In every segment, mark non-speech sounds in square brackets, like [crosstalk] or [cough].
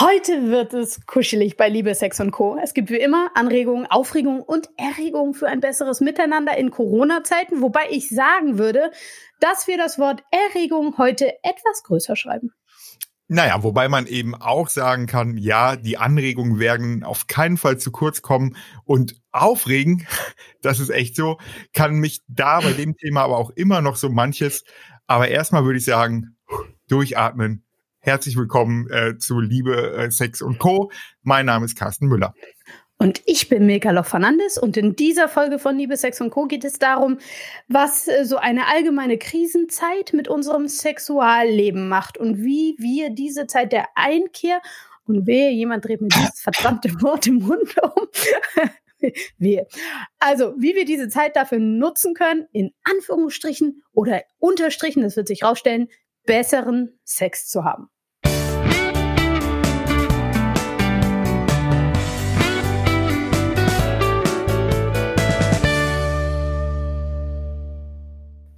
Heute wird es kuschelig bei Liebe, Sex und Co. Es gibt wie immer Anregungen, Aufregungen und Erregungen für ein besseres Miteinander in Corona-Zeiten, wobei ich sagen würde, dass wir das Wort Erregung heute etwas größer schreiben. Naja, wobei man eben auch sagen kann, ja, die Anregungen werden auf keinen Fall zu kurz kommen und aufregen, [laughs] das ist echt so, kann mich da bei dem Thema aber auch immer noch so manches. Aber erstmal würde ich sagen, durchatmen, Herzlich willkommen äh, zu Liebe, äh, Sex und Co. Mein Name ist Carsten Müller. Und ich bin Megalof Fernandes und in dieser Folge von Liebe, Sex und Co. geht es darum, was äh, so eine allgemeine Krisenzeit mit unserem Sexualleben macht und wie wir diese Zeit der Einkehr und wehe, jemand dreht mir dieses verdammte Wort im Mund um. [laughs] wehe. Also, wie wir diese Zeit dafür nutzen können, in Anführungsstrichen oder Unterstrichen, das wird sich rausstellen, besseren Sex zu haben.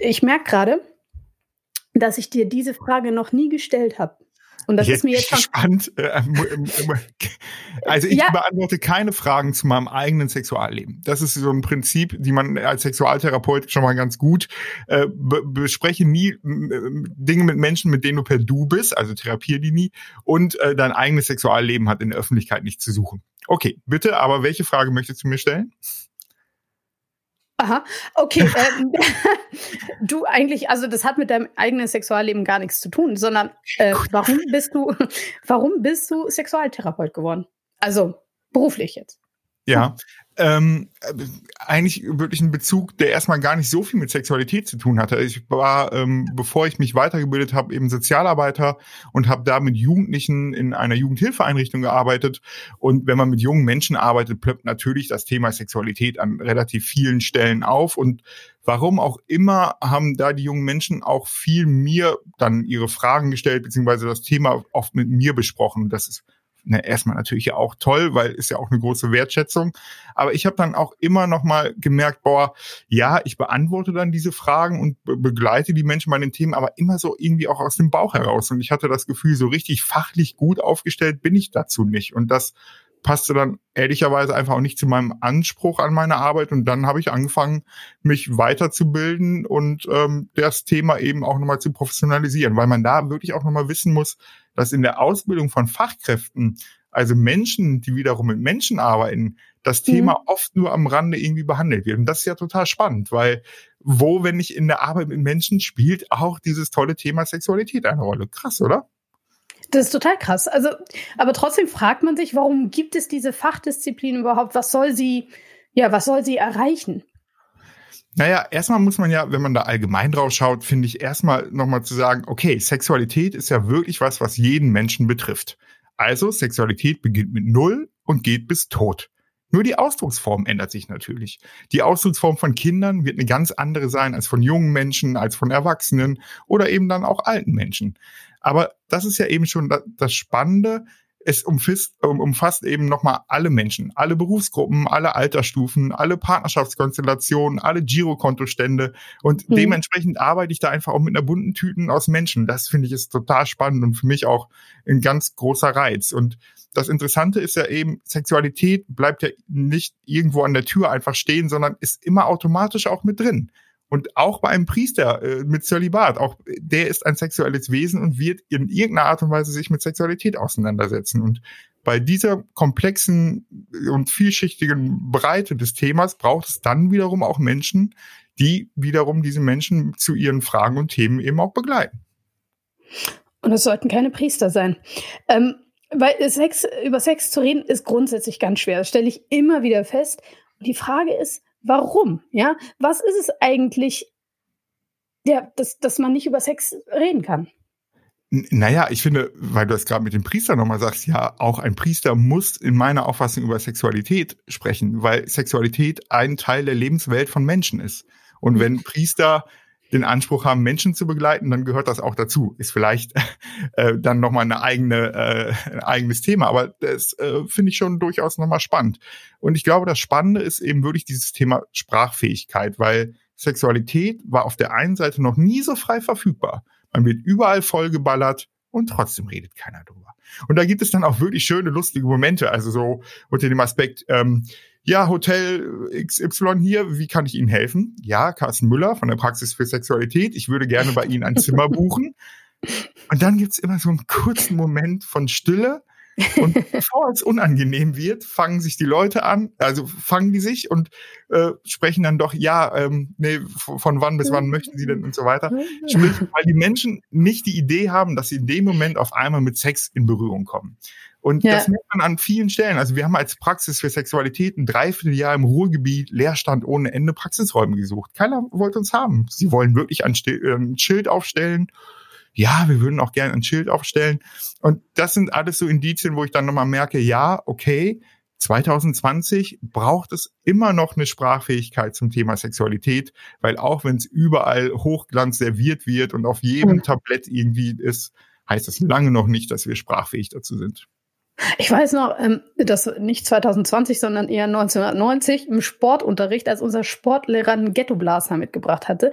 Ich merke gerade, dass ich dir diese Frage noch nie gestellt habe. Und das jetzt ist mir jetzt schon spannend. Äh, [laughs] also ich ja. beantworte keine Fragen zu meinem eigenen Sexualleben. Das ist so ein Prinzip, die man als Sexualtherapeut schon mal ganz gut äh, be bespreche nie äh, Dinge mit Menschen, mit denen du per Du bist, also therapier die nie und äh, dein eigenes Sexualleben hat in der Öffentlichkeit nicht zu suchen. Okay, bitte, aber welche Frage möchtest du mir stellen? Aha, okay. [laughs] ähm, [laughs] du eigentlich, also das hat mit deinem eigenen Sexualleben gar nichts zu tun, sondern äh, warum bist du, [laughs] warum bist du Sexualtherapeut geworden? Also beruflich jetzt. Ja, ähm, eigentlich wirklich ein Bezug, der erstmal gar nicht so viel mit Sexualität zu tun hatte. Ich war, ähm, bevor ich mich weitergebildet habe, eben Sozialarbeiter und habe da mit Jugendlichen in einer Jugendhilfeeinrichtung gearbeitet. Und wenn man mit jungen Menschen arbeitet, plöppt natürlich das Thema Sexualität an relativ vielen Stellen auf. Und warum auch immer haben da die jungen Menschen auch viel mir dann ihre Fragen gestellt, beziehungsweise das Thema oft mit mir besprochen. Das ist ne, erstmal natürlich ja auch toll, weil ist ja auch eine große Wertschätzung. Aber ich habe dann auch immer noch mal gemerkt, boah, ja, ich beantworte dann diese Fragen und be begleite die Menschen bei den Themen, aber immer so irgendwie auch aus dem Bauch heraus. Und ich hatte das Gefühl, so richtig fachlich gut aufgestellt bin ich dazu nicht. Und das passte dann ehrlicherweise einfach auch nicht zu meinem Anspruch an meine Arbeit. Und dann habe ich angefangen, mich weiterzubilden und ähm, das Thema eben auch nochmal zu professionalisieren, weil man da wirklich auch nochmal wissen muss, dass in der Ausbildung von Fachkräften, also Menschen, die wiederum mit Menschen arbeiten, das Thema mhm. oft nur am Rande irgendwie behandelt wird. Und das ist ja total spannend, weil wo, wenn nicht in der Arbeit mit Menschen, spielt auch dieses tolle Thema Sexualität eine Rolle. Krass, oder? Das ist total krass. Also, aber trotzdem fragt man sich, warum gibt es diese Fachdisziplin überhaupt? Was soll sie, ja, was soll sie erreichen? Naja, erstmal muss man ja, wenn man da allgemein drauf schaut, finde ich erstmal nochmal zu sagen, okay, Sexualität ist ja wirklich was, was jeden Menschen betrifft. Also Sexualität beginnt mit Null und geht bis Tod. Nur die Ausdrucksform ändert sich natürlich. Die Ausdrucksform von Kindern wird eine ganz andere sein als von jungen Menschen, als von Erwachsenen oder eben dann auch alten Menschen. Aber das ist ja eben schon das Spannende. Es umfasst, umfasst eben nochmal alle Menschen, alle Berufsgruppen, alle Altersstufen, alle Partnerschaftskonstellationen, alle Girokontostände. Und mhm. dementsprechend arbeite ich da einfach auch mit einer bunten Tüten aus Menschen. Das finde ich ist total spannend und für mich auch ein ganz großer Reiz. Und das Interessante ist ja eben, Sexualität bleibt ja nicht irgendwo an der Tür einfach stehen, sondern ist immer automatisch auch mit drin. Und auch bei einem Priester äh, mit Zölibat, auch der ist ein sexuelles Wesen und wird in irgendeiner Art und Weise sich mit Sexualität auseinandersetzen. Und bei dieser komplexen und vielschichtigen Breite des Themas braucht es dann wiederum auch Menschen, die wiederum diese Menschen zu ihren Fragen und Themen eben auch begleiten. Und es sollten keine Priester sein. Ähm, weil Sex, über Sex zu reden ist grundsätzlich ganz schwer. Das stelle ich immer wieder fest. Und die Frage ist, Warum? Ja, was ist es eigentlich, ja, dass, dass man nicht über Sex reden kann? Naja, ich finde, weil du das gerade mit dem Priester nochmal sagst, ja, auch ein Priester muss in meiner Auffassung über Sexualität sprechen, weil Sexualität ein Teil der Lebenswelt von Menschen ist. Und mhm. wenn Priester den Anspruch haben, Menschen zu begleiten, dann gehört das auch dazu. Ist vielleicht [laughs] äh, dann nochmal eine eigene, äh, ein eigenes Thema, aber das äh, finde ich schon durchaus nochmal spannend. Und ich glaube, das Spannende ist eben wirklich dieses Thema Sprachfähigkeit, weil Sexualität war auf der einen Seite noch nie so frei verfügbar. Man wird überall vollgeballert und trotzdem redet keiner drüber. Und da gibt es dann auch wirklich schöne, lustige Momente, also so unter dem Aspekt, ähm, ja, Hotel XY hier, wie kann ich Ihnen helfen? Ja, Carsten Müller von der Praxis für Sexualität, ich würde gerne bei Ihnen ein Zimmer buchen. Und dann gibt's immer so einen kurzen Moment von Stille, und bevor es unangenehm wird, fangen sich die Leute an, also fangen die sich und äh, sprechen dann doch, ja, ähm, nee, von wann bis wann möchten sie denn und so weiter. Sprich, weil die Menschen nicht die Idee haben, dass sie in dem Moment auf einmal mit Sex in Berührung kommen. Und ja. das merkt man an vielen Stellen. Also wir haben als Praxis für Sexualität ein Dreivierteljahr im Ruhrgebiet Leerstand ohne Ende Praxisräume gesucht. Keiner wollte uns haben. Sie wollen wirklich ein, äh, ein Schild aufstellen ja, wir würden auch gerne ein Schild aufstellen. Und das sind alles so Indizien, wo ich dann nochmal merke, ja, okay, 2020 braucht es immer noch eine Sprachfähigkeit zum Thema Sexualität, weil auch wenn es überall Hochglanz serviert wird und auf jedem mhm. Tablett irgendwie ist, heißt das lange noch nicht, dass wir sprachfähig dazu sind. Ich weiß noch, ähm, dass nicht 2020, sondern eher 1990 im Sportunterricht, als unser Sportlehrer einen Ghetto-Blaster mitgebracht hatte.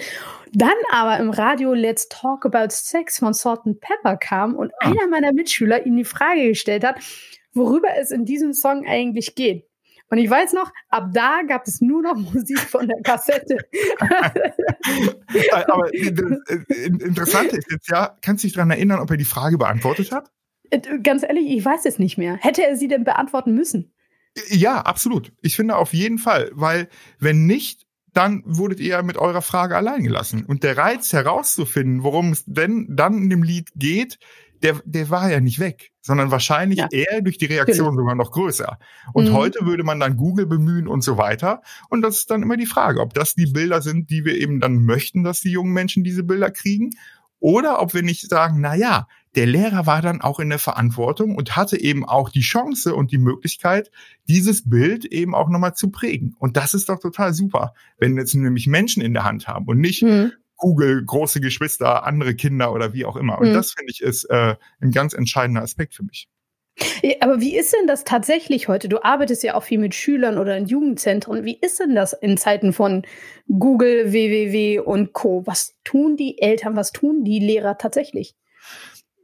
Dann aber im Radio Let's Talk About Sex von Salt and Pepper kam und ah. einer meiner Mitschüler ihm die Frage gestellt hat, worüber es in diesem Song eigentlich geht. Und ich weiß noch, ab da gab es nur noch [laughs] Musik von der Kassette. [laughs] aber äh, äh, interessant ist jetzt ja, kannst du dich daran erinnern, ob er die Frage beantwortet hat? Äh, ganz ehrlich, ich weiß es nicht mehr. Hätte er sie denn beantworten müssen? Ja, absolut. Ich finde auf jeden Fall, weil wenn nicht, dann wurdet ihr mit eurer Frage allein gelassen. Und der Reiz herauszufinden, worum es denn dann in dem Lied geht, der, der war ja nicht weg, sondern wahrscheinlich ja. eher durch die Reaktion genau. sogar noch größer. Und mhm. heute würde man dann Google bemühen und so weiter. Und das ist dann immer die Frage, ob das die Bilder sind, die wir eben dann möchten, dass die jungen Menschen diese Bilder kriegen. Oder ob wir nicht sagen, na ja, der Lehrer war dann auch in der Verantwortung und hatte eben auch die Chance und die Möglichkeit, dieses Bild eben auch nochmal zu prägen. Und das ist doch total super, wenn jetzt nämlich Menschen in der Hand haben und nicht mhm. Google, große Geschwister, andere Kinder oder wie auch immer. Und mhm. das finde ich ist äh, ein ganz entscheidender Aspekt für mich. Aber wie ist denn das tatsächlich heute? Du arbeitest ja auch viel mit Schülern oder in Jugendzentren. Wie ist denn das in Zeiten von Google, WWW und Co? Was tun die Eltern, was tun die Lehrer tatsächlich?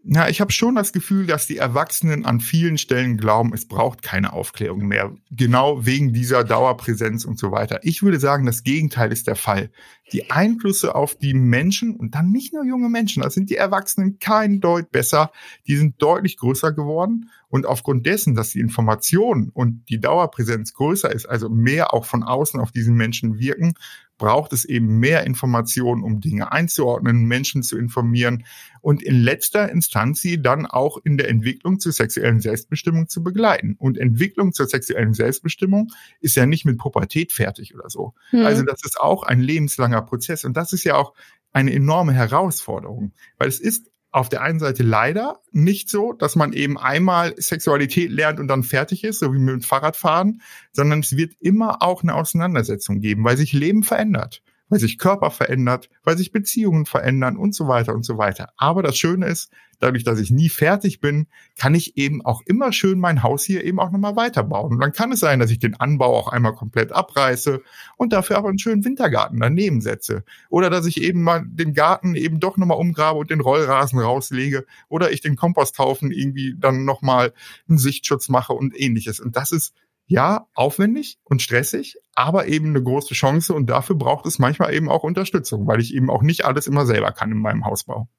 Ja, ich habe schon das Gefühl, dass die Erwachsenen an vielen Stellen glauben, es braucht keine Aufklärung mehr. Genau wegen dieser Dauerpräsenz und so weiter. Ich würde sagen, das Gegenteil ist der Fall. Die Einflüsse auf die Menschen und dann nicht nur junge Menschen, da sind die Erwachsenen kein Deut besser, die sind deutlich größer geworden. Und aufgrund dessen, dass die Information und die Dauerpräsenz größer ist, also mehr auch von außen auf diesen Menschen wirken, braucht es eben mehr Informationen, um Dinge einzuordnen, Menschen zu informieren und in letzter Instanz sie dann auch in der Entwicklung zur sexuellen Selbstbestimmung zu begleiten. Und Entwicklung zur sexuellen Selbstbestimmung ist ja nicht mit Pubertät fertig oder so. Mhm. Also das ist auch ein lebenslanger Prozess und das ist ja auch eine enorme Herausforderung, weil es ist auf der einen Seite leider nicht so, dass man eben einmal Sexualität lernt und dann fertig ist, so wie mit dem Fahrradfahren, sondern es wird immer auch eine Auseinandersetzung geben, weil sich Leben verändert weil sich Körper verändert, weil sich Beziehungen verändern und so weiter und so weiter. Aber das Schöne ist, dadurch, dass ich nie fertig bin, kann ich eben auch immer schön mein Haus hier eben auch nochmal weiterbauen. Und dann kann es sein, dass ich den Anbau auch einmal komplett abreiße und dafür aber einen schönen Wintergarten daneben setze. Oder dass ich eben mal den Garten eben doch nochmal umgrabe und den Rollrasen rauslege. Oder ich den Komposthaufen irgendwie dann nochmal einen Sichtschutz mache und ähnliches. Und das ist ja, aufwendig und stressig, aber eben eine große Chance und dafür braucht es manchmal eben auch Unterstützung, weil ich eben auch nicht alles immer selber kann in meinem Hausbau.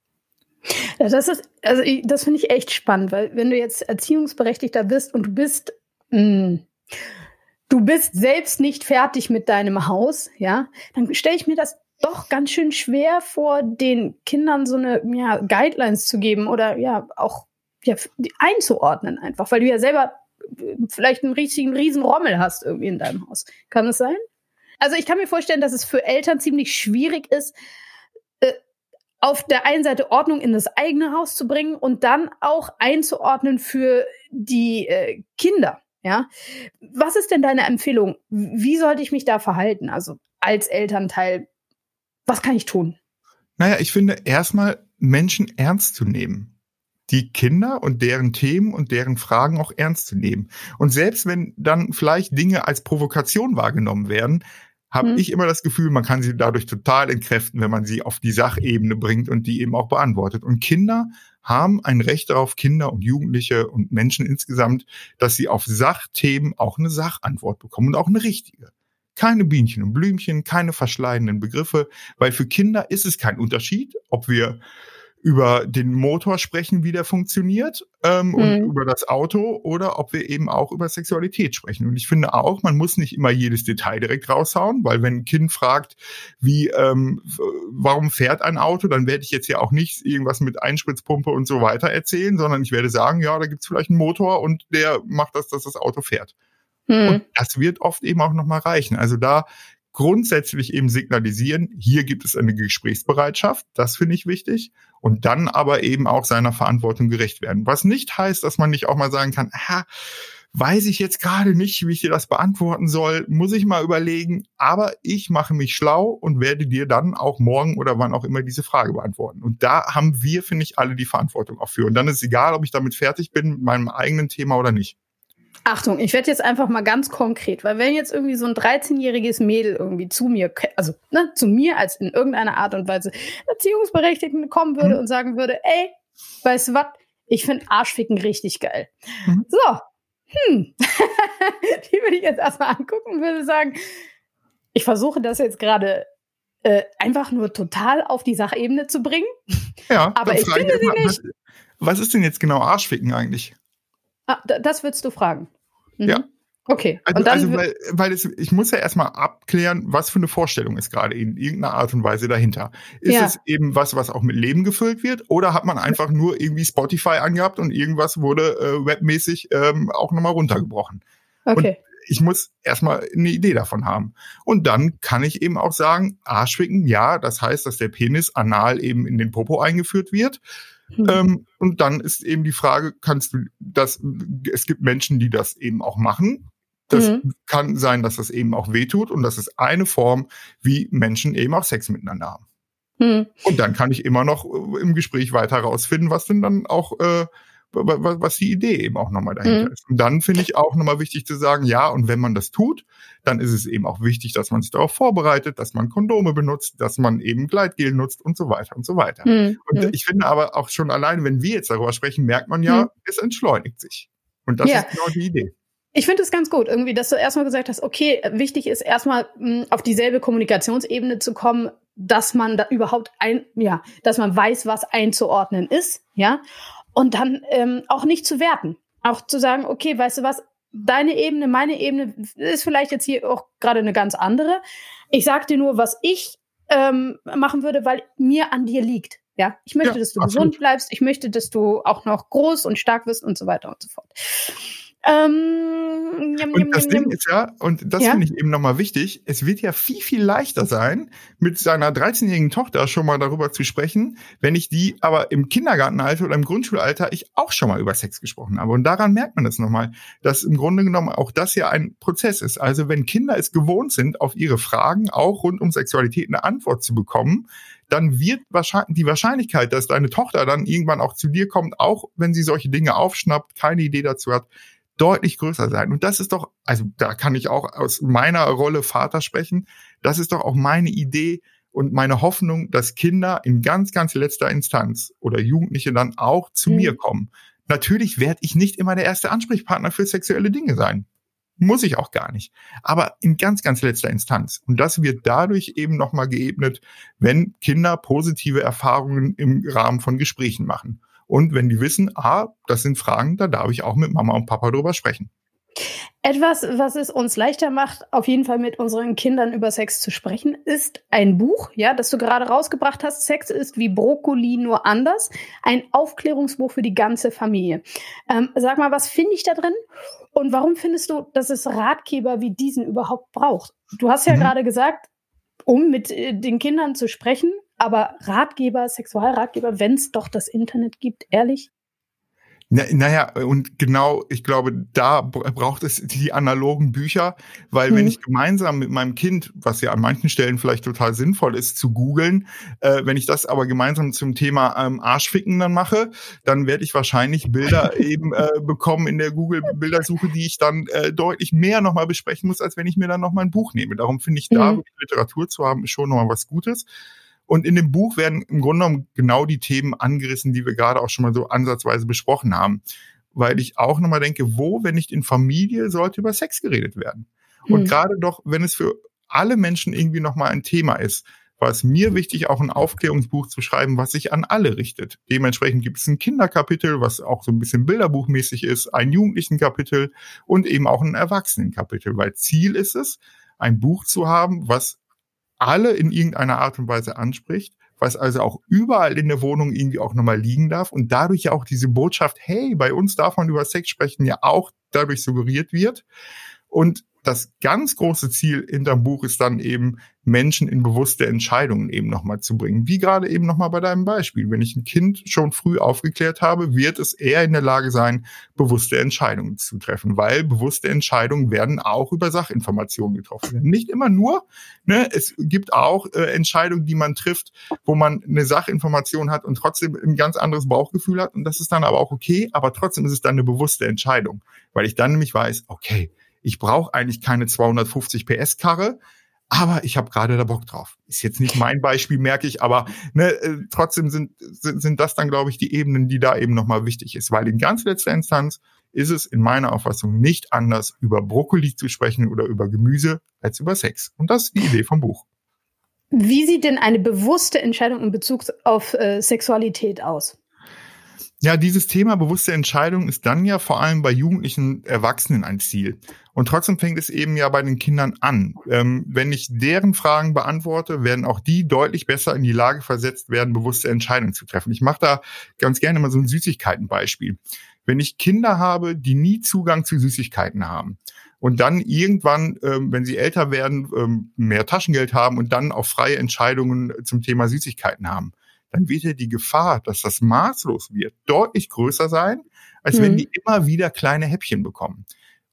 Ja, das ist, also ich, das finde ich echt spannend, weil wenn du jetzt Erziehungsberechtigter bist und du bist, mh, hm, du bist selbst nicht fertig mit deinem Haus, ja, dann stelle ich mir das doch ganz schön schwer vor, den Kindern so eine ja, Guidelines zu geben oder ja auch ja, einzuordnen einfach, weil du ja selber vielleicht einen richtigen Riesenrommel hast irgendwie in deinem Haus. Kann es sein? Also ich kann mir vorstellen, dass es für Eltern ziemlich schwierig ist, äh, auf der einen Seite Ordnung in das eigene Haus zu bringen und dann auch einzuordnen für die äh, Kinder. Ja, was ist denn deine Empfehlung? Wie sollte ich mich da verhalten? Also als Elternteil, was kann ich tun? Naja, ich finde erstmal Menschen ernst zu nehmen die Kinder und deren Themen und deren Fragen auch ernst zu nehmen. Und selbst wenn dann vielleicht Dinge als Provokation wahrgenommen werden, habe hm. ich immer das Gefühl, man kann sie dadurch total entkräften, wenn man sie auf die Sachebene bringt und die eben auch beantwortet. Und Kinder haben ein Recht darauf, Kinder und Jugendliche und Menschen insgesamt, dass sie auf Sachthemen auch eine Sachantwort bekommen und auch eine richtige. Keine Bienchen und Blümchen, keine verschleidenden Begriffe, weil für Kinder ist es kein Unterschied, ob wir über den Motor sprechen, wie der funktioniert ähm, mhm. und über das Auto oder ob wir eben auch über Sexualität sprechen. Und ich finde auch, man muss nicht immer jedes Detail direkt raushauen, weil wenn ein Kind fragt, wie, ähm, warum fährt ein Auto, dann werde ich jetzt ja auch nicht irgendwas mit Einspritzpumpe und so weiter erzählen, sondern ich werde sagen, ja, da gibt's vielleicht einen Motor und der macht das, dass das Auto fährt. Mhm. Und das wird oft eben auch nochmal reichen. Also da grundsätzlich eben signalisieren, hier gibt es eine Gesprächsbereitschaft, das finde ich wichtig, und dann aber eben auch seiner Verantwortung gerecht werden. Was nicht heißt, dass man nicht auch mal sagen kann, ha, weiß ich jetzt gerade nicht, wie ich dir das beantworten soll, muss ich mal überlegen, aber ich mache mich schlau und werde dir dann auch morgen oder wann auch immer diese Frage beantworten. Und da haben wir, finde ich, alle die Verantwortung auch für. Und dann ist es egal, ob ich damit fertig bin mit meinem eigenen Thema oder nicht. Achtung, ich werde jetzt einfach mal ganz konkret, weil wenn jetzt irgendwie so ein 13-jähriges Mädel irgendwie zu mir, also ne, zu mir als in irgendeiner Art und Weise Erziehungsberechtigten kommen würde mhm. und sagen würde, ey, weißt du was, ich finde Arschficken richtig geil. Mhm. So, hm, [laughs] die würde ich jetzt erstmal angucken und würde sagen, ich versuche das jetzt gerade äh, einfach nur total auf die Sachebene zu bringen. Ja, aber ich finde sie nicht. Was ist denn jetzt genau Arschficken eigentlich? Ah, das würdest du fragen. Mhm. Ja. Okay. Also, also weil, weil es, ich muss ja erstmal abklären, was für eine Vorstellung ist gerade in irgendeiner Art und Weise dahinter. Ist ja. es eben was, was auch mit Leben gefüllt wird, oder hat man einfach nur irgendwie Spotify angehabt und irgendwas wurde äh, webmäßig ähm, auch nochmal runtergebrochen? Okay. Und ich muss erstmal eine Idee davon haben. Und dann kann ich eben auch sagen, Arschwicken, ja, das heißt, dass der Penis anal eben in den Popo eingeführt wird. Mhm. Ähm, und dann ist eben die Frage, kannst du das, es gibt Menschen, die das eben auch machen. Das mhm. kann sein, dass das eben auch wehtut und das ist eine Form, wie Menschen eben auch Sex miteinander haben. Mhm. Und dann kann ich immer noch äh, im Gespräch weiter herausfinden, was denn dann auch äh, was die Idee eben auch nochmal dahinter mhm. ist. Und dann finde ich auch nochmal wichtig zu sagen, ja, und wenn man das tut, dann ist es eben auch wichtig, dass man sich darauf vorbereitet, dass man Kondome benutzt, dass man eben Gleitgel nutzt und so weiter und so weiter. Mhm. Und mhm. ich finde aber auch schon allein, wenn wir jetzt darüber sprechen, merkt man ja, mhm. es entschleunigt sich. Und das ja. ist genau die Idee. Ich finde es ganz gut, irgendwie, dass du erstmal gesagt hast, okay, wichtig ist erstmal mh, auf dieselbe Kommunikationsebene zu kommen, dass man da überhaupt ein, ja, dass man weiß, was einzuordnen ist, ja und dann ähm, auch nicht zu werten. Auch zu sagen, okay, weißt du was, deine Ebene, meine Ebene ist vielleicht jetzt hier auch gerade eine ganz andere. Ich sag dir nur, was ich ähm, machen würde, weil mir an dir liegt. Ja, ich möchte, ja, dass du absolut. gesund bleibst. Ich möchte, dass du auch noch groß und stark wirst und so weiter und so fort. Ähm, jam, und das jam, Ding ist ja, und das ja? finde ich eben nochmal wichtig, es wird ja viel, viel leichter sein, mit seiner 13-jährigen Tochter schon mal darüber zu sprechen, wenn ich die aber im Kindergartenalter oder im Grundschulalter ich auch schon mal über Sex gesprochen habe. Und daran merkt man das nochmal, dass im Grunde genommen auch das ja ein Prozess ist. Also wenn Kinder es gewohnt sind, auf ihre Fragen auch rund um Sexualität eine Antwort zu bekommen, dann wird wahrscheinlich die Wahrscheinlichkeit, dass deine Tochter dann irgendwann auch zu dir kommt, auch wenn sie solche Dinge aufschnappt, keine Idee dazu hat, deutlich größer sein. Und das ist doch, also da kann ich auch aus meiner Rolle Vater sprechen. Das ist doch auch meine Idee und meine Hoffnung, dass Kinder in ganz, ganz letzter Instanz oder Jugendliche dann auch zu mhm. mir kommen. Natürlich werde ich nicht immer der erste Ansprechpartner für sexuelle Dinge sein. Muss ich auch gar nicht. Aber in ganz, ganz letzter Instanz. Und das wird dadurch eben nochmal geebnet, wenn Kinder positive Erfahrungen im Rahmen von Gesprächen machen. Und wenn die wissen, ah, das sind Fragen, da darf ich auch mit Mama und Papa drüber sprechen. Etwas, was es uns leichter macht, auf jeden Fall mit unseren Kindern über Sex zu sprechen, ist ein Buch, ja, das du gerade rausgebracht hast. Sex ist wie Brokkoli nur anders. Ein Aufklärungsbuch für die ganze Familie. Ähm, sag mal, was finde ich da drin? Und warum findest du, dass es Ratgeber wie diesen überhaupt braucht? Du hast ja mhm. gerade gesagt, um mit äh, den Kindern zu sprechen, aber Ratgeber, Sexualratgeber, wenn es doch das Internet gibt, ehrlich? Na, naja, und genau, ich glaube, da braucht es die analogen Bücher, weil mhm. wenn ich gemeinsam mit meinem Kind, was ja an manchen Stellen vielleicht total sinnvoll ist, zu googeln, äh, wenn ich das aber gemeinsam zum Thema ähm, Arschficken dann mache, dann werde ich wahrscheinlich Bilder [laughs] eben äh, bekommen in der Google-Bildersuche, die ich dann äh, deutlich mehr nochmal besprechen muss, als wenn ich mir dann nochmal ein Buch nehme. Darum finde ich da, mhm. Literatur zu haben, ist schon nochmal was Gutes. Und in dem Buch werden im Grunde genommen genau die Themen angerissen, die wir gerade auch schon mal so ansatzweise besprochen haben. Weil ich auch nochmal denke, wo, wenn nicht in Familie, sollte über Sex geredet werden? Und hm. gerade doch, wenn es für alle Menschen irgendwie nochmal ein Thema ist, war es mir wichtig, auch ein Aufklärungsbuch zu schreiben, was sich an alle richtet. Dementsprechend gibt es ein Kinderkapitel, was auch so ein bisschen Bilderbuchmäßig ist, ein Jugendlichenkapitel und eben auch ein Erwachsenenkapitel, weil Ziel ist es, ein Buch zu haben, was alle in irgendeiner Art und Weise anspricht, was also auch überall in der Wohnung irgendwie auch nochmal liegen darf und dadurch ja auch diese Botschaft, hey, bei uns darf man über Sex sprechen, ja auch dadurch suggeriert wird. Und das ganz große Ziel hinterm Buch ist dann eben, Menschen in bewusste Entscheidungen eben nochmal zu bringen. Wie gerade eben nochmal bei deinem Beispiel. Wenn ich ein Kind schon früh aufgeklärt habe, wird es eher in der Lage sein, bewusste Entscheidungen zu treffen, weil bewusste Entscheidungen werden auch über Sachinformationen getroffen. Nicht immer nur, ne, es gibt auch äh, Entscheidungen, die man trifft, wo man eine Sachinformation hat und trotzdem ein ganz anderes Bauchgefühl hat und das ist dann aber auch okay, aber trotzdem ist es dann eine bewusste Entscheidung, weil ich dann nämlich weiß, okay, ich brauche eigentlich keine 250 PS Karre, aber ich habe gerade da Bock drauf. Ist jetzt nicht mein Beispiel, merke ich, aber ne, äh, trotzdem sind, sind, sind das dann, glaube ich, die Ebenen, die da eben nochmal wichtig ist. Weil in ganz letzter Instanz ist es in meiner Auffassung nicht anders, über Brokkoli zu sprechen oder über Gemüse als über Sex. Und das ist die Idee vom Buch. Wie sieht denn eine bewusste Entscheidung in Bezug auf äh, Sexualität aus? Ja, dieses Thema bewusste Entscheidung ist dann ja vor allem bei jugendlichen Erwachsenen ein Ziel. Und trotzdem fängt es eben ja bei den Kindern an. Ähm, wenn ich deren Fragen beantworte, werden auch die deutlich besser in die Lage versetzt werden, bewusste Entscheidungen zu treffen. Ich mache da ganz gerne mal so ein Süßigkeitenbeispiel. Wenn ich Kinder habe, die nie Zugang zu Süßigkeiten haben, und dann irgendwann, ähm, wenn sie älter werden, ähm, mehr Taschengeld haben und dann auch freie Entscheidungen zum Thema Süßigkeiten haben, dann wird ja die Gefahr, dass das maßlos wird, deutlich größer sein, als mhm. wenn die immer wieder kleine Häppchen bekommen.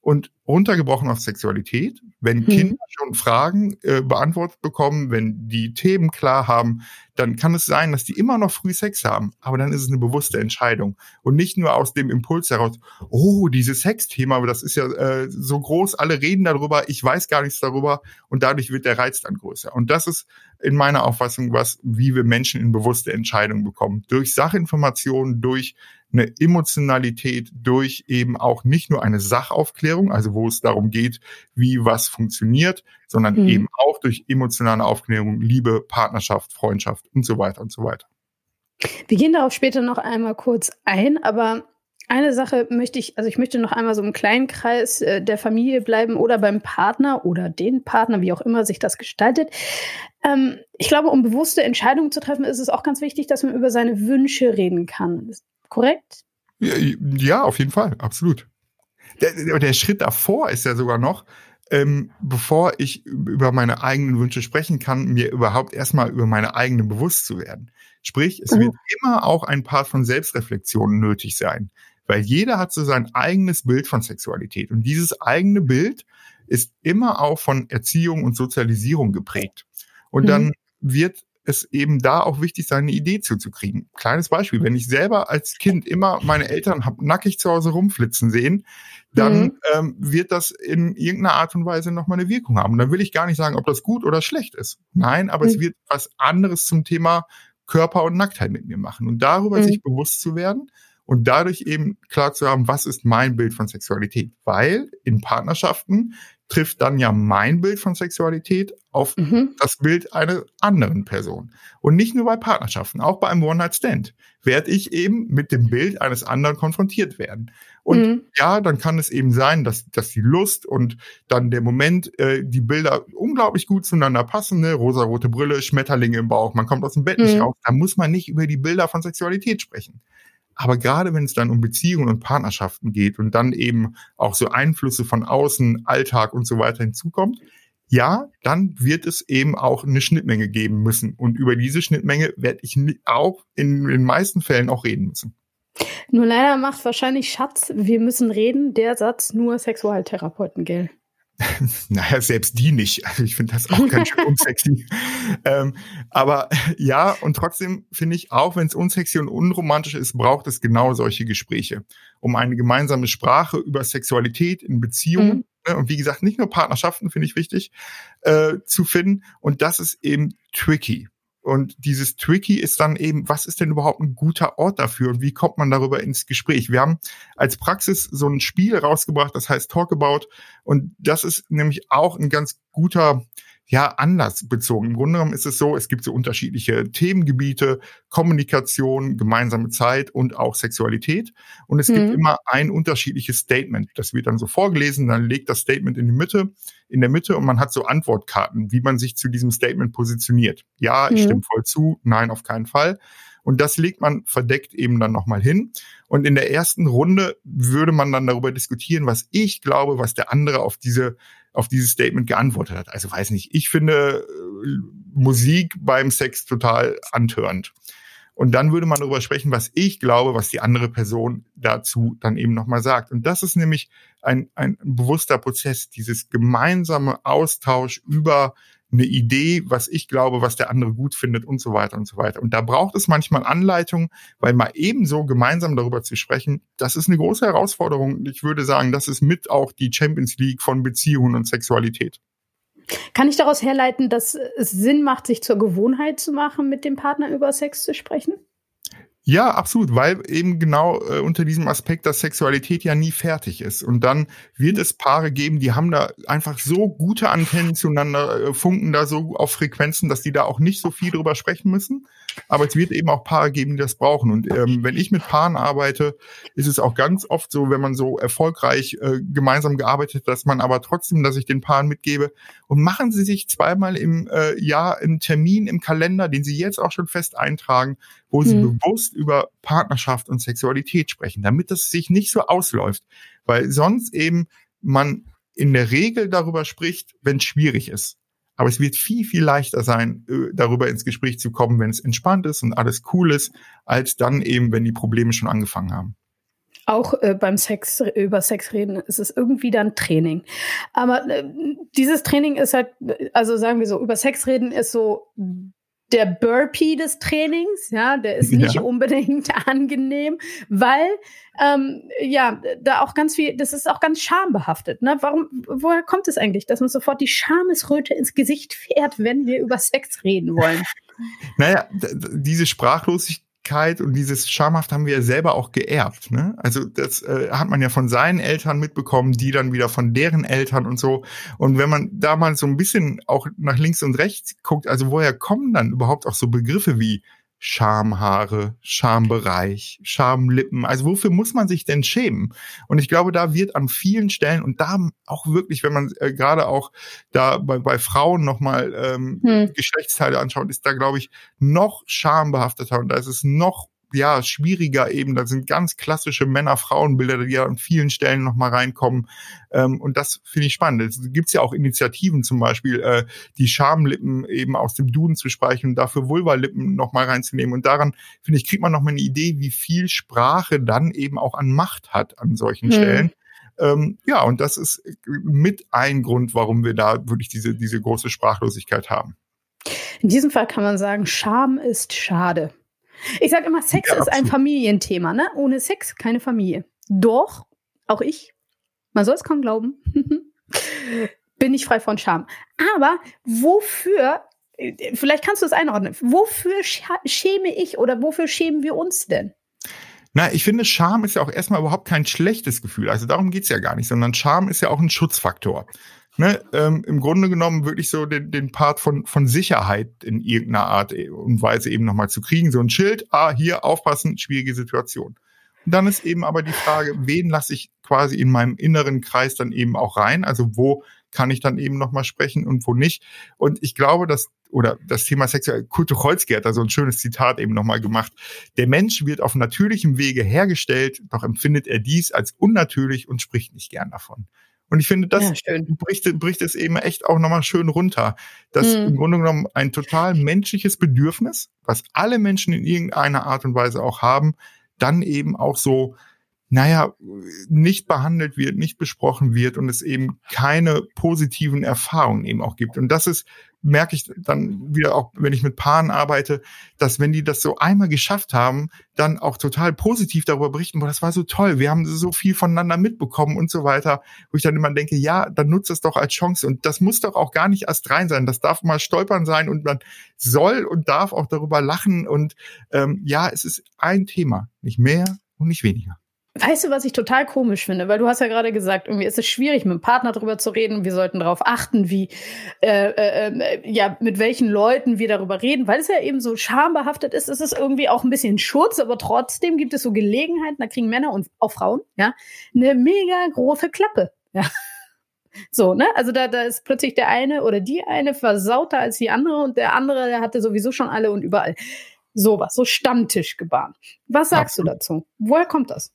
Und runtergebrochen auf Sexualität, wenn mhm. Kinder schon Fragen äh, beantwortet bekommen, wenn die Themen klar haben, dann kann es sein, dass die immer noch früh Sex haben, aber dann ist es eine bewusste Entscheidung und nicht nur aus dem Impuls heraus, oh, dieses Sexthema, das ist ja äh, so groß, alle reden darüber, ich weiß gar nichts darüber und dadurch wird der Reiz dann größer. Und das ist in meiner Auffassung was, wie wir Menschen in bewusste Entscheidungen bekommen. Durch Sachinformationen, durch eine Emotionalität durch eben auch nicht nur eine Sachaufklärung, also wo es darum geht, wie was funktioniert, sondern mhm. eben auch durch emotionale Aufklärung, Liebe, Partnerschaft, Freundschaft und so weiter und so weiter. Wir gehen darauf später noch einmal kurz ein, aber eine Sache möchte ich, also ich möchte noch einmal so im kleinen Kreis äh, der Familie bleiben oder beim Partner oder den Partner, wie auch immer sich das gestaltet. Ähm, ich glaube, um bewusste Entscheidungen zu treffen, ist es auch ganz wichtig, dass man über seine Wünsche reden kann korrekt? Ja, ja auf jeden Fall, absolut. Der, der Schritt davor ist ja sogar noch, ähm, bevor ich über meine eigenen Wünsche sprechen kann, mir überhaupt erstmal über meine eigenen bewusst zu werden. Sprich, es mhm. wird immer auch ein Part von Selbstreflexion nötig sein, weil jeder hat so sein eigenes Bild von Sexualität und dieses eigene Bild ist immer auch von Erziehung und Sozialisierung geprägt. Und mhm. dann wird es eben da auch wichtig sein, eine Idee zuzukriegen. Kleines Beispiel, wenn ich selber als Kind immer meine Eltern hab nackig zu Hause rumflitzen sehen, dann mhm. ähm, wird das in irgendeiner Art und Weise nochmal eine Wirkung haben. Und dann will ich gar nicht sagen, ob das gut oder schlecht ist. Nein, aber mhm. es wird was anderes zum Thema Körper und Nacktheit mit mir machen. Und darüber mhm. sich bewusst zu werden und dadurch eben klar zu haben, was ist mein Bild von Sexualität. Weil in Partnerschaften trifft dann ja mein Bild von Sexualität auf mhm. das Bild einer anderen Person. Und nicht nur bei Partnerschaften, auch bei einem One-Night-Stand werde ich eben mit dem Bild eines anderen konfrontiert werden. Und mhm. ja, dann kann es eben sein, dass, dass die Lust und dann der Moment, äh, die Bilder unglaublich gut zueinander passen, ne? rosarote Brille, Schmetterlinge im Bauch, man kommt aus dem Bett mhm. nicht raus. Da muss man nicht über die Bilder von Sexualität sprechen. Aber gerade wenn es dann um Beziehungen und Partnerschaften geht und dann eben auch so Einflüsse von außen, Alltag und so weiter hinzukommt, ja, dann wird es eben auch eine Schnittmenge geben müssen. Und über diese Schnittmenge werde ich auch in den meisten Fällen auch reden müssen. Nur leider macht wahrscheinlich Schatz, wir müssen reden, der Satz nur Sexualtherapeuten, gell? [laughs] naja, selbst die nicht. Also ich finde das auch ganz schön [laughs] unsexy. ähm, aber [laughs] ja, und trotzdem finde ich, auch wenn es unsexy und unromantisch ist, braucht es genau solche Gespräche, um eine gemeinsame Sprache über Sexualität in Beziehungen, mhm. ne, und wie gesagt, nicht nur Partnerschaften finde ich wichtig, äh, zu finden. Und das ist eben tricky. Und dieses Tricky ist dann eben, was ist denn überhaupt ein guter Ort dafür und wie kommt man darüber ins Gespräch? Wir haben als Praxis so ein Spiel rausgebracht, das heißt Talk About und das ist nämlich auch ein ganz guter ja anlassbezogen. Im Grunde genommen ist es so, es gibt so unterschiedliche Themengebiete, Kommunikation, gemeinsame Zeit und auch Sexualität. Und es mhm. gibt immer ein unterschiedliches Statement. Das wird dann so vorgelesen, dann legt das Statement in die Mitte, in der Mitte und man hat so Antwortkarten, wie man sich zu diesem Statement positioniert. Ja, ich mhm. stimme voll zu, nein, auf keinen Fall. Und das legt man verdeckt eben dann nochmal hin. Und in der ersten Runde würde man dann darüber diskutieren, was ich glaube, was der andere auf diese auf dieses Statement geantwortet hat. Also weiß nicht, ich finde äh, Musik beim Sex total antörend. Und dann würde man darüber sprechen, was ich glaube, was die andere Person dazu dann eben nochmal sagt. Und das ist nämlich ein, ein bewusster Prozess, dieses gemeinsame Austausch über eine Idee, was ich glaube, was der andere gut findet und so weiter und so weiter. Und da braucht es manchmal Anleitung, weil mal ebenso gemeinsam darüber zu sprechen, das ist eine große Herausforderung. Ich würde sagen, das ist mit auch die Champions League von Beziehungen und Sexualität. Kann ich daraus herleiten, dass es Sinn macht, sich zur Gewohnheit zu machen, mit dem Partner über Sex zu sprechen? Ja, absolut, weil eben genau äh, unter diesem Aspekt, dass Sexualität ja nie fertig ist. Und dann wird es Paare geben, die haben da einfach so gute Antennen zueinander, äh, funken da so auf Frequenzen, dass die da auch nicht so viel drüber sprechen müssen. Aber es wird eben auch Paare geben, die das brauchen. Und ähm, wenn ich mit Paaren arbeite, ist es auch ganz oft so, wenn man so erfolgreich äh, gemeinsam gearbeitet, dass man aber trotzdem, dass ich den Paaren mitgebe und machen Sie sich zweimal im äh, Jahr einen Termin im Kalender, den Sie jetzt auch schon fest eintragen, wo Sie hm. bewusst über Partnerschaft und Sexualität sprechen, damit das sich nicht so ausläuft, weil sonst eben man in der Regel darüber spricht, wenn es schwierig ist. Aber es wird viel, viel leichter sein, äh, darüber ins Gespräch zu kommen, wenn es entspannt ist und alles cool ist, als dann eben, wenn die Probleme schon angefangen haben. Auch äh, beim Sex, über Sex reden, ist es irgendwie dann Training. Aber äh, dieses Training ist halt, also sagen wir so, über Sex reden ist so der Burpee des Trainings, ja, der ist nicht ja. unbedingt [laughs] angenehm, weil ähm, ja da auch ganz viel, das ist auch ganz schambehaftet. Ne? Warum, woher kommt es eigentlich, dass uns sofort die Schamesröte ins Gesicht fährt, wenn wir über Sex reden wollen? [laughs] Naja, diese Sprachlosigkeit Schamhaftigkeit und dieses Schamhaft haben wir ja selber auch geerbt. Ne? Also das äh, hat man ja von seinen Eltern mitbekommen, die dann wieder von deren Eltern und so. Und wenn man da mal so ein bisschen auch nach links und rechts guckt, also woher kommen dann überhaupt auch so Begriffe wie Schamhaare, Schambereich, Schamlippen. Also wofür muss man sich denn schämen? Und ich glaube, da wird an vielen Stellen und da auch wirklich, wenn man äh, gerade auch da bei, bei Frauen nochmal ähm, hm. Geschlechtsteile anschaut, ist da, glaube ich, noch schambehafteter und da ist es noch ja, schwieriger eben. Da sind ganz klassische Männer-Frauen-Bilder, die ja an vielen Stellen nochmal reinkommen. Ähm, und das finde ich spannend. Es gibt ja auch Initiativen zum Beispiel, äh, die Schamlippen eben aus dem Duden zu speichern und dafür Vulva-Lippen nochmal reinzunehmen. Und daran, finde ich, kriegt man nochmal eine Idee, wie viel Sprache dann eben auch an Macht hat an solchen hm. Stellen. Ähm, ja, und das ist mit ein Grund, warum wir da wirklich diese, diese große Sprachlosigkeit haben. In diesem Fall kann man sagen, Scham ist schade. Ich sage immer, Sex ja, ist ein Familienthema, ne? Ohne Sex keine Familie. Doch, auch ich, man soll es kaum glauben, [laughs] bin ich frei von Scham. Aber wofür, vielleicht kannst du es einordnen, wofür schäme ich oder wofür schämen wir uns denn? Na, ich finde, Scham ist ja auch erstmal überhaupt kein schlechtes Gefühl. Also darum geht's ja gar nicht, sondern Scham ist ja auch ein Schutzfaktor ne, ähm, im Grunde genommen wirklich so den, den Part von, von Sicherheit in irgendeiner Art und Weise eben nochmal zu kriegen. So ein Schild, ah, hier aufpassen, schwierige Situation. Und dann ist eben aber die Frage, wen lasse ich quasi in meinem inneren Kreis dann eben auch rein? Also wo kann ich dann eben nochmal sprechen und wo nicht? Und ich glaube, dass oder das Thema Sexual, Kurt Tucholsky hat da so ein schönes Zitat eben nochmal gemacht. Der Mensch wird auf natürlichem Wege hergestellt, doch empfindet er dies als unnatürlich und spricht nicht gern davon. Und ich finde, das ja, bricht, bricht es eben echt auch nochmal schön runter. Das hm. im Grunde genommen ein total menschliches Bedürfnis, was alle Menschen in irgendeiner Art und Weise auch haben, dann eben auch so, naja, nicht behandelt wird, nicht besprochen wird und es eben keine positiven Erfahrungen eben auch gibt. Und das ist merke ich dann wieder auch, wenn ich mit Paaren arbeite, dass wenn die das so einmal geschafft haben, dann auch total positiv darüber berichten, boah, das war so toll, wir haben so viel voneinander mitbekommen und so weiter, wo ich dann immer denke, ja, dann nutzt es doch als Chance und das muss doch auch gar nicht erst rein sein, das darf mal stolpern sein und man soll und darf auch darüber lachen und ähm, ja, es ist ein Thema, nicht mehr und nicht weniger. Weißt du, was ich total komisch finde? Weil du hast ja gerade gesagt, irgendwie ist es schwierig, mit dem Partner darüber zu reden. Wir sollten darauf achten, wie, äh, äh, äh, ja, mit welchen Leuten wir darüber reden, weil es ja eben so schambehaftet ist. Es ist irgendwie auch ein bisschen Schutz, aber trotzdem gibt es so Gelegenheiten, da kriegen Männer und auch Frauen, ja, eine mega große Klappe, ja. [laughs] So, ne? Also da, da ist plötzlich der eine oder die eine versauter als die andere und der andere, der hatte sowieso schon alle und überall. Sowas, so Stammtischgebaren. Was sagst Absolut. du dazu? Woher kommt das?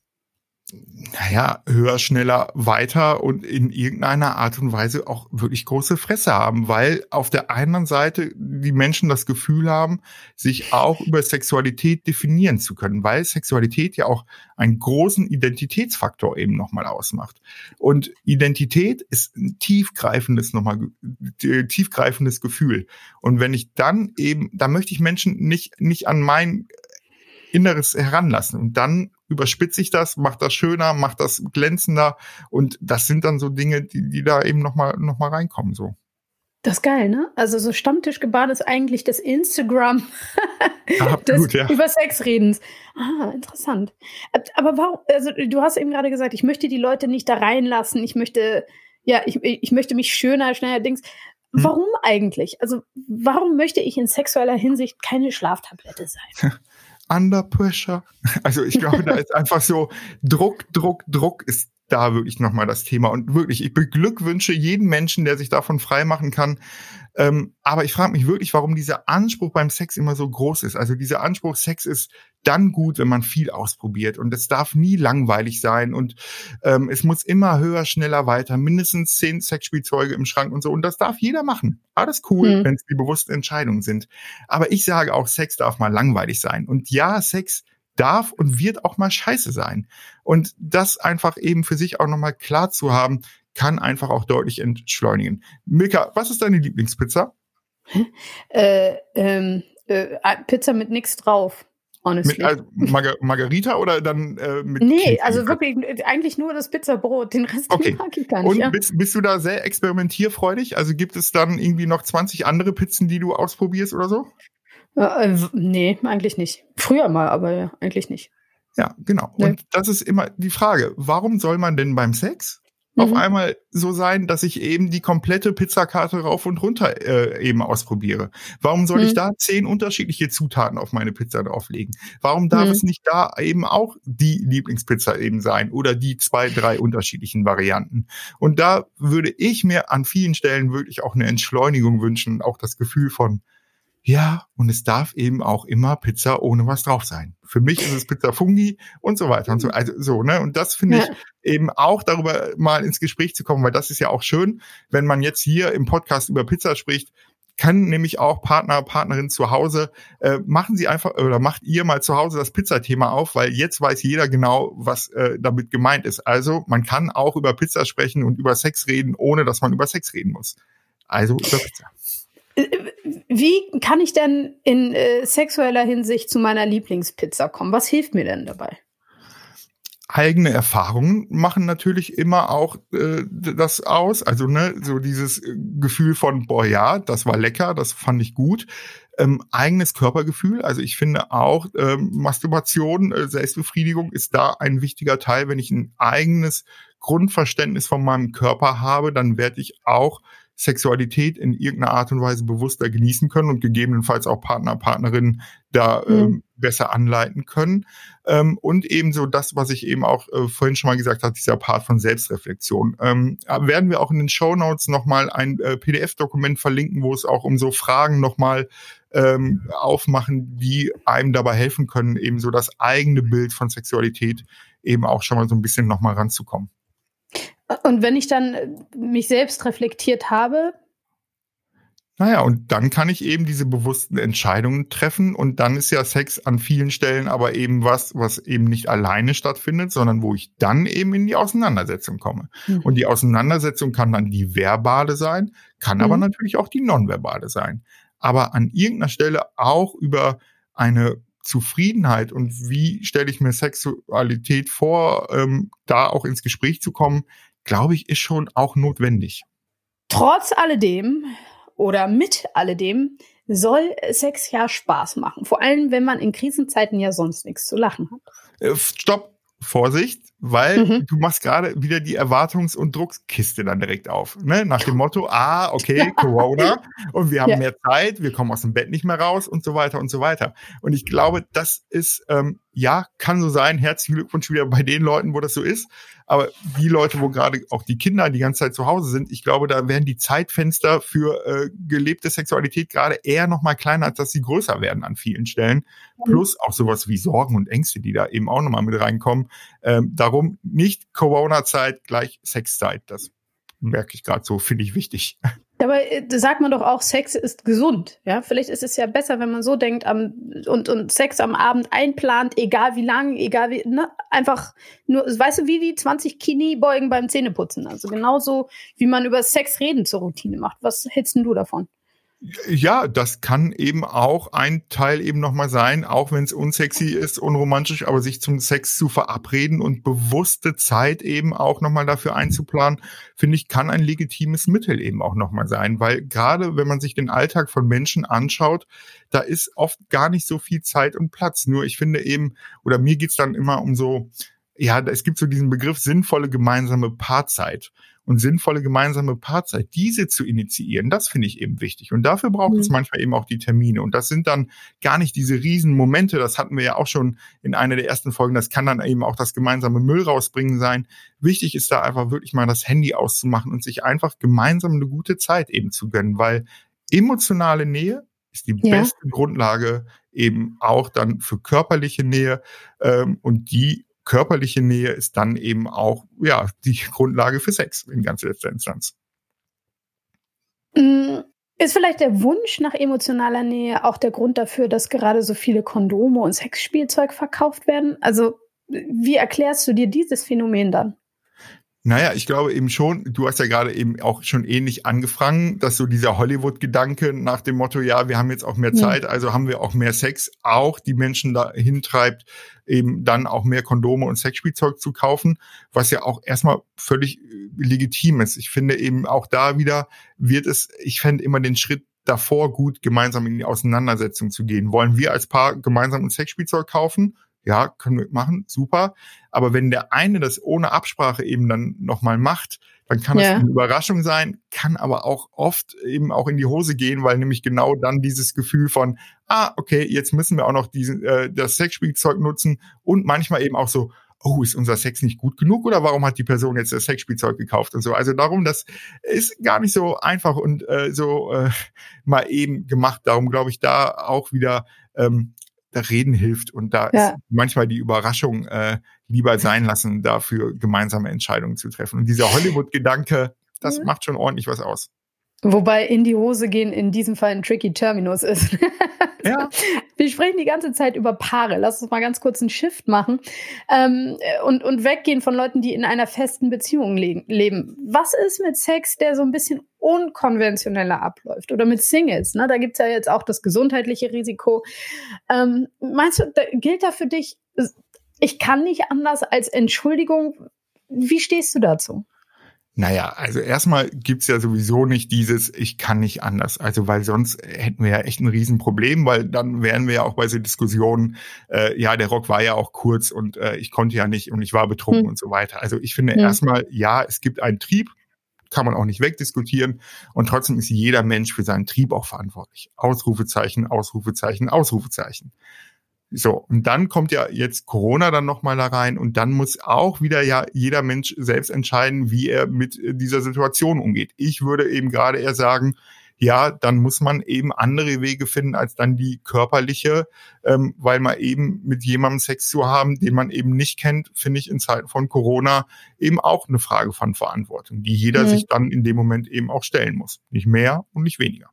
Naja, höher, schneller, weiter und in irgendeiner Art und Weise auch wirklich große Fresse haben, weil auf der einen Seite die Menschen das Gefühl haben, sich auch über Sexualität definieren zu können, weil Sexualität ja auch einen großen Identitätsfaktor eben nochmal ausmacht. Und Identität ist ein tiefgreifendes nochmal, tiefgreifendes Gefühl. Und wenn ich dann eben, da möchte ich Menschen nicht, nicht an mein Inneres heranlassen. Und dann überspitze ich das, macht das schöner, macht das glänzender. Und das sind dann so Dinge, die, die da eben nochmal noch mal reinkommen. So. Das ist geil, ne? Also so Stammtischgebaren ist eigentlich das Instagram [laughs] Absolut, des ja. über Sexredens. Ah, interessant. Aber warum, also du hast eben gerade gesagt, ich möchte die Leute nicht da reinlassen, ich möchte, ja, ich, ich möchte mich schöner, schneller Dings. Hm. Warum hm. eigentlich? Also warum möchte ich in sexueller Hinsicht keine Schlaftablette sein? [laughs] under pressure. [laughs] Also ich glaube, da ist einfach so Druck, Druck, Druck ist da wirklich nochmal das Thema. Und wirklich, ich beglückwünsche jeden Menschen, der sich davon freimachen kann, ähm, aber ich frage mich wirklich, warum dieser Anspruch beim Sex immer so groß ist. Also dieser Anspruch, Sex ist dann gut, wenn man viel ausprobiert. Und es darf nie langweilig sein. Und ähm, es muss immer höher, schneller, weiter. Mindestens zehn Sexspielzeuge im Schrank und so. Und das darf jeder machen. Alles cool, mhm. wenn es die bewussten Entscheidungen sind. Aber ich sage auch, Sex darf mal langweilig sein. Und ja, Sex darf und wird auch mal scheiße sein. Und das einfach eben für sich auch nochmal klar zu haben, kann einfach auch deutlich entschleunigen. Milka, was ist deine Lieblingspizza? [laughs] Äh, ähm, äh, Pizza mit nichts drauf. Honestly. Mit, also Margar Margarita oder dann äh, mit Nee, Käse also wirklich eigentlich nur das Pizzabrot, den Rest okay. mag ich gar nicht. Und ja. bist, bist du da sehr experimentierfreudig? Also gibt es dann irgendwie noch 20 andere Pizzen, die du ausprobierst oder so? Äh, nee, eigentlich nicht. Früher mal, aber eigentlich nicht. Ja, genau. Nee. Und das ist immer die Frage, warum soll man denn beim Sex auf mhm. einmal so sein, dass ich eben die komplette Pizzakarte rauf und runter äh, eben ausprobiere. Warum soll mhm. ich da zehn unterschiedliche Zutaten auf meine Pizza drauflegen? Warum darf mhm. es nicht da eben auch die Lieblingspizza eben sein oder die zwei, drei unterschiedlichen Varianten? Und da würde ich mir an vielen Stellen wirklich auch eine Entschleunigung wünschen, auch das Gefühl von ja, und es darf eben auch immer Pizza ohne was drauf sein. Für mich ist es Pizza Fungi und so weiter und so. Also so, ne? Und das finde ja. ich eben auch darüber mal ins Gespräch zu kommen, weil das ist ja auch schön, wenn man jetzt hier im Podcast über Pizza spricht, kann nämlich auch Partner, Partnerin zu Hause, äh, machen Sie einfach oder macht ihr mal zu Hause das Pizzathema auf, weil jetzt weiß jeder genau, was äh, damit gemeint ist. Also man kann auch über Pizza sprechen und über Sex reden, ohne dass man über Sex reden muss. Also über Pizza. Wie kann ich denn in äh, sexueller Hinsicht zu meiner Lieblingspizza kommen? Was hilft mir denn dabei? eigene Erfahrungen machen natürlich immer auch äh, das aus. Also ne, so dieses Gefühl von boah ja, das war lecker, das fand ich gut. Ähm, eigenes Körpergefühl. Also ich finde auch ähm, Masturbation, äh, Selbstbefriedigung ist da ein wichtiger Teil. Wenn ich ein eigenes Grundverständnis von meinem Körper habe, dann werde ich auch Sexualität in irgendeiner Art und Weise bewusster genießen können und gegebenenfalls auch Partner, Partnerinnen da mhm. ähm, besser anleiten können. Ähm, und ebenso das, was ich eben auch äh, vorhin schon mal gesagt habe, dieser Part von Selbstreflexion. Ähm, werden wir auch in den Show Notes nochmal ein äh, PDF-Dokument verlinken, wo es auch um so Fragen nochmal ähm, aufmachen, die einem dabei helfen können, eben so das eigene Bild von Sexualität eben auch schon mal so ein bisschen nochmal ranzukommen. Und wenn ich dann äh, mich selbst reflektiert habe, Naja, und dann kann ich eben diese bewussten Entscheidungen treffen und dann ist ja Sex an vielen Stellen aber eben was, was eben nicht alleine stattfindet, sondern wo ich dann eben in die Auseinandersetzung komme. Mhm. Und die Auseinandersetzung kann dann die verbale sein, kann mhm. aber natürlich auch die nonverbale sein. Aber an irgendeiner Stelle auch über eine Zufriedenheit und wie stelle ich mir Sexualität vor, ähm, da auch ins Gespräch zu kommen, glaube ich, ist schon auch notwendig. Trotz alledem oder mit alledem soll Sex ja Spaß machen. Vor allem, wenn man in Krisenzeiten ja sonst nichts zu lachen hat. Äh, stopp, Vorsicht, weil mhm. du machst gerade wieder die Erwartungs- und Druckskiste dann direkt auf. Ne? Nach dem Motto, [laughs] ah, okay, Corona und wir haben ja. mehr Zeit, wir kommen aus dem Bett nicht mehr raus und so weiter und so weiter. Und ich glaube, das ist, ähm, ja, kann so sein. Herzlichen Glückwunsch wieder bei den Leuten, wo das so ist. Aber die Leute, wo gerade auch die Kinder die ganze Zeit zu Hause sind, ich glaube, da werden die Zeitfenster für äh, gelebte Sexualität gerade eher noch mal kleiner, als dass sie größer werden an vielen Stellen. Mhm. Plus auch sowas wie Sorgen und Ängste, die da eben auch noch mal mit reinkommen. Ähm, darum nicht Corona-Zeit gleich Sexzeit. Das merke ich gerade so, finde ich wichtig. [laughs] Aber äh, sagt man doch auch, Sex ist gesund. Ja, vielleicht ist es ja besser, wenn man so denkt am, und, und Sex am Abend einplant, egal wie lang, egal wie, ne, einfach nur, weißt du, wie die 20 Knie-Beugen beim Zähneputzen. Also genauso, wie man über Sex reden zur Routine macht. Was hältst denn du davon? Ja, das kann eben auch ein Teil eben nochmal sein, auch wenn es unsexy ist, unromantisch, aber sich zum Sex zu verabreden und bewusste Zeit eben auch nochmal dafür einzuplanen, finde ich, kann ein legitimes Mittel eben auch nochmal sein, weil gerade wenn man sich den Alltag von Menschen anschaut, da ist oft gar nicht so viel Zeit und Platz. Nur ich finde eben, oder mir geht's dann immer um so, ja, es gibt so diesen Begriff sinnvolle gemeinsame Paarzeit und sinnvolle gemeinsame Paarzeit, diese zu initiieren, das finde ich eben wichtig. Und dafür braucht mhm. es manchmal eben auch die Termine. Und das sind dann gar nicht diese riesen Momente, das hatten wir ja auch schon in einer der ersten Folgen, das kann dann eben auch das gemeinsame Müll rausbringen sein. Wichtig ist da einfach wirklich mal das Handy auszumachen und sich einfach gemeinsam eine gute Zeit eben zu gönnen, weil emotionale Nähe ist die ja. beste Grundlage eben auch dann für körperliche Nähe ähm, und die körperliche Nähe ist dann eben auch ja die Grundlage für Sex in ganz letzter Instanz. Mm, ist vielleicht der Wunsch nach emotionaler Nähe auch der Grund dafür, dass gerade so viele Kondome und Sexspielzeug verkauft werden? Also wie erklärst du dir dieses Phänomen dann? Naja, ich glaube eben schon, du hast ja gerade eben auch schon ähnlich angefangen, dass so dieser Hollywood-Gedanke nach dem Motto, ja, wir haben jetzt auch mehr Zeit, ja. also haben wir auch mehr Sex, auch die Menschen dahin treibt, eben dann auch mehr Kondome und Sexspielzeug zu kaufen, was ja auch erstmal völlig äh, legitim ist. Ich finde eben auch da wieder wird es, ich fände immer den Schritt davor gut, gemeinsam in die Auseinandersetzung zu gehen. Wollen wir als Paar gemeinsam ein Sexspielzeug kaufen? Ja, können wir machen, super. Aber wenn der eine das ohne Absprache eben dann nochmal macht, dann kann ja. das eine Überraschung sein, kann aber auch oft eben auch in die Hose gehen, weil nämlich genau dann dieses Gefühl von, ah, okay, jetzt müssen wir auch noch diesen, äh, das Sexspielzeug nutzen und manchmal eben auch so, oh, ist unser Sex nicht gut genug oder warum hat die Person jetzt das Sexspielzeug gekauft und so. Also darum, das ist gar nicht so einfach und äh, so äh, mal eben gemacht. Darum glaube ich da auch wieder ähm, da reden hilft und da ja. manchmal die Überraschung äh, lieber sein [laughs] lassen, dafür gemeinsame Entscheidungen zu treffen. Und dieser Hollywood-Gedanke, das mhm. macht schon ordentlich was aus. Wobei in die Hose gehen in diesem Fall ein tricky Terminus ist. [laughs] ja. Wir sprechen die ganze Zeit über Paare. Lass uns mal ganz kurz einen Shift machen ähm, und, und weggehen von Leuten, die in einer festen Beziehung le leben. Was ist mit Sex, der so ein bisschen unkonventioneller abläuft? Oder mit Singles? Ne? Da gibt's ja jetzt auch das gesundheitliche Risiko. Ähm, meinst du, da, gilt da für dich, ich kann nicht anders als Entschuldigung? Wie stehst du dazu? Naja, also erstmal gibt's ja sowieso nicht dieses, ich kann nicht anders. Also weil sonst hätten wir ja echt ein Riesenproblem, weil dann wären wir ja auch bei so Diskussionen, äh, ja, der Rock war ja auch kurz und äh, ich konnte ja nicht und ich war betrunken hm. und so weiter. Also ich finde ja. erstmal, ja, es gibt einen Trieb, kann man auch nicht wegdiskutieren. Und trotzdem ist jeder Mensch für seinen Trieb auch verantwortlich. Ausrufezeichen, Ausrufezeichen, Ausrufezeichen. So, und dann kommt ja jetzt Corona dann nochmal da rein und dann muss auch wieder ja jeder Mensch selbst entscheiden, wie er mit dieser Situation umgeht. Ich würde eben gerade eher sagen, ja, dann muss man eben andere Wege finden als dann die körperliche, ähm, weil man eben mit jemandem Sex zu haben, den man eben nicht kennt, finde ich in Zeiten von Corona eben auch eine Frage von Verantwortung, die jeder mhm. sich dann in dem Moment eben auch stellen muss. Nicht mehr und nicht weniger.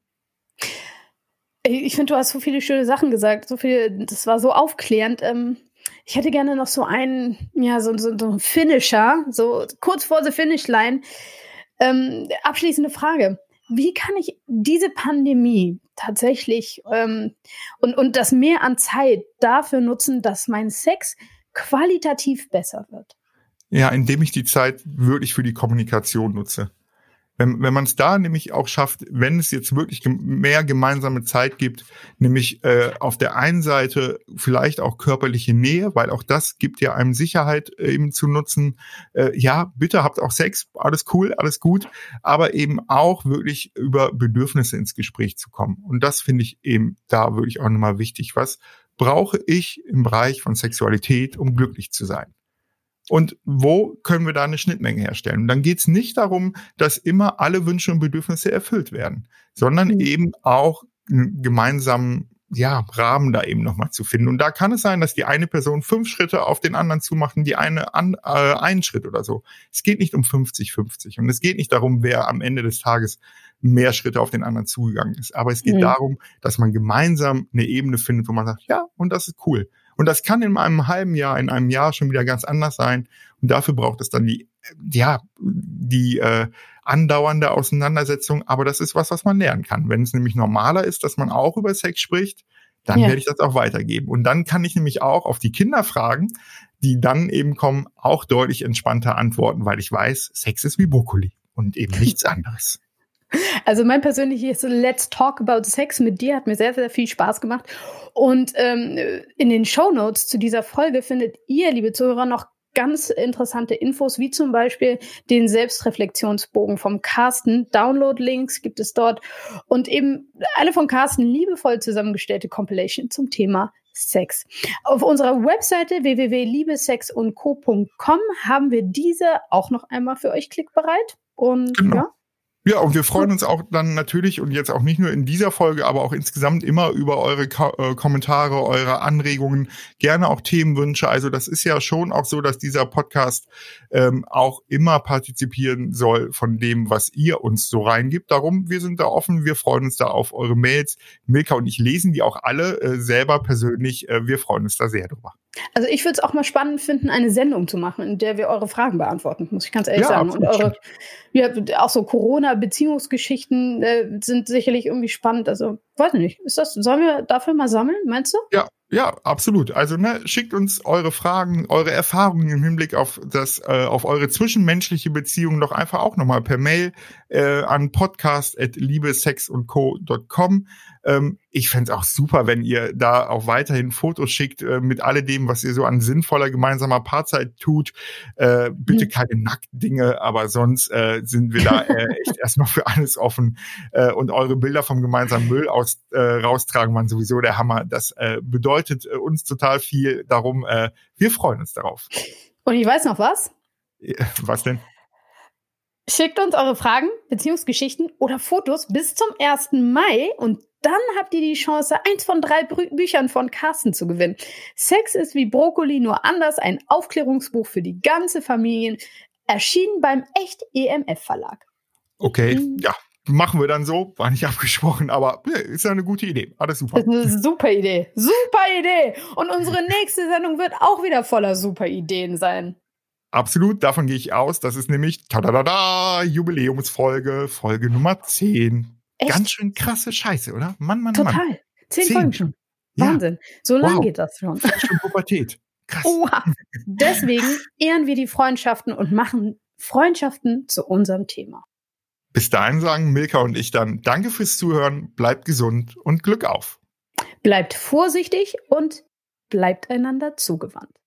Ich finde, du hast so viele schöne Sachen gesagt, so viel, das war so aufklärend. Ähm, ich hätte gerne noch so einen, ja, so, so, so einen Finisher, so kurz vor der Finishline. Ähm, abschließende Frage. Wie kann ich diese Pandemie tatsächlich ähm, und, und das Mehr an Zeit dafür nutzen, dass mein Sex qualitativ besser wird? Ja, indem ich die Zeit wirklich für die Kommunikation nutze. Wenn, wenn man es da nämlich auch schafft, wenn es jetzt wirklich mehr gemeinsame Zeit gibt, nämlich äh, auf der einen Seite vielleicht auch körperliche Nähe, weil auch das gibt ja einem Sicherheit äh, eben zu nutzen. Äh, ja, bitte habt auch Sex, alles cool, alles gut, aber eben auch wirklich über Bedürfnisse ins Gespräch zu kommen. Und das finde ich eben da wirklich auch nochmal wichtig. Was brauche ich im Bereich von Sexualität, um glücklich zu sein? Und wo können wir da eine Schnittmenge herstellen. Und dann geht es nicht darum, dass immer alle Wünsche und Bedürfnisse erfüllt werden, sondern mhm. eben auch einen gemeinsamen ja, Rahmen da eben nochmal zu finden. Und da kann es sein, dass die eine Person fünf Schritte auf den anderen zumachen, die eine an, äh, einen Schritt oder so. Es geht nicht um 50-50 und es geht nicht darum, wer am Ende des Tages mehr Schritte auf den anderen zugegangen ist. Aber es geht mhm. darum, dass man gemeinsam eine Ebene findet, wo man sagt, ja, und das ist cool. Und das kann in einem halben Jahr, in einem Jahr schon wieder ganz anders sein. Und dafür braucht es dann die, ja, die äh, andauernde Auseinandersetzung. Aber das ist was, was man lernen kann. Wenn es nämlich normaler ist, dass man auch über Sex spricht, dann ja. werde ich das auch weitergeben. Und dann kann ich nämlich auch auf die Kinder fragen, die dann eben kommen, auch deutlich entspannter antworten, weil ich weiß, Sex ist wie Brokkoli und eben [laughs] nichts anderes. Also mein persönliches Let's Talk About Sex mit dir hat mir sehr, sehr viel Spaß gemacht. Und ähm, in den Show Notes zu dieser Folge findet ihr, liebe Zuhörer, noch ganz interessante Infos, wie zum Beispiel den Selbstreflexionsbogen vom Carsten. Download-Links gibt es dort und eben eine von Carsten liebevoll zusammengestellte Compilation zum Thema Sex. Auf unserer Webseite www.liebesexundco.com haben wir diese auch noch einmal für euch klickbereit. Und genau. ja, ja, und wir freuen uns auch dann natürlich und jetzt auch nicht nur in dieser Folge, aber auch insgesamt immer über eure Ko äh, Kommentare, eure Anregungen, gerne auch Themenwünsche. Also das ist ja schon auch so, dass dieser Podcast ähm, auch immer partizipieren soll von dem, was ihr uns so reingibt. Darum, wir sind da offen, wir freuen uns da auf eure Mails. Milka und ich lesen die auch alle äh, selber persönlich. Äh, wir freuen uns da sehr drüber. Also ich würde es auch mal spannend finden, eine Sendung zu machen, in der wir eure Fragen beantworten, muss ich ganz ehrlich ja, sagen. Und eure, ja, auch so Corona-Beziehungsgeschichten äh, sind sicherlich irgendwie spannend. Also, weiß ich nicht. Ist das, sollen wir dafür mal sammeln, meinst du? Ja, ja, absolut. Also ne, schickt uns eure Fragen, eure Erfahrungen im Hinblick auf das, äh, auf eure zwischenmenschliche Beziehung doch einfach auch nochmal per Mail äh, an podcast@liebesexundco.com. Ähm, ich fände auch super, wenn ihr da auch weiterhin Fotos schickt äh, mit alledem, was ihr so an sinnvoller gemeinsamer Paarzeit tut. Äh, bitte mhm. keine Nacktdinge, aber sonst äh, sind wir da äh, [laughs] echt erstmal für alles offen. Äh, und eure Bilder vom gemeinsamen Müll aus, äh, raustragen waren sowieso der Hammer. Das äh, bedeutet äh, uns total viel. Darum, äh, wir freuen uns darauf. Und ich weiß noch was. Was denn? Schickt uns eure Fragen, Beziehungsgeschichten oder Fotos bis zum 1. Mai und dann habt ihr die Chance, eins von drei Bü Büchern von Carsten zu gewinnen. Sex ist wie Brokkoli, nur anders, ein Aufklärungsbuch für die ganze Familie, erschienen beim Echt EMF Verlag. Okay, mhm. ja, machen wir dann so. War nicht [laughs] abgesprochen, aber ist ja eine gute Idee. Alles super. Das ist eine super Idee. Super Idee. Und unsere nächste Sendung wird auch wieder voller super Ideen sein. Absolut, davon gehe ich aus. Das ist nämlich tada Jubiläumsfolge, Folge Nummer 10. Echt? Ganz schön krasse Scheiße, oder? Mann, Mann, Total. Mann. Zehn, Zehn Folgen schon. Wahnsinn. So lange wow. geht das schon. Schon Pubertät. Krass. Oha. Deswegen ehren wir die Freundschaften und machen Freundschaften zu unserem Thema. Bis dahin sagen Milka und ich dann Danke fürs Zuhören, bleibt gesund und Glück auf. Bleibt vorsichtig und bleibt einander zugewandt.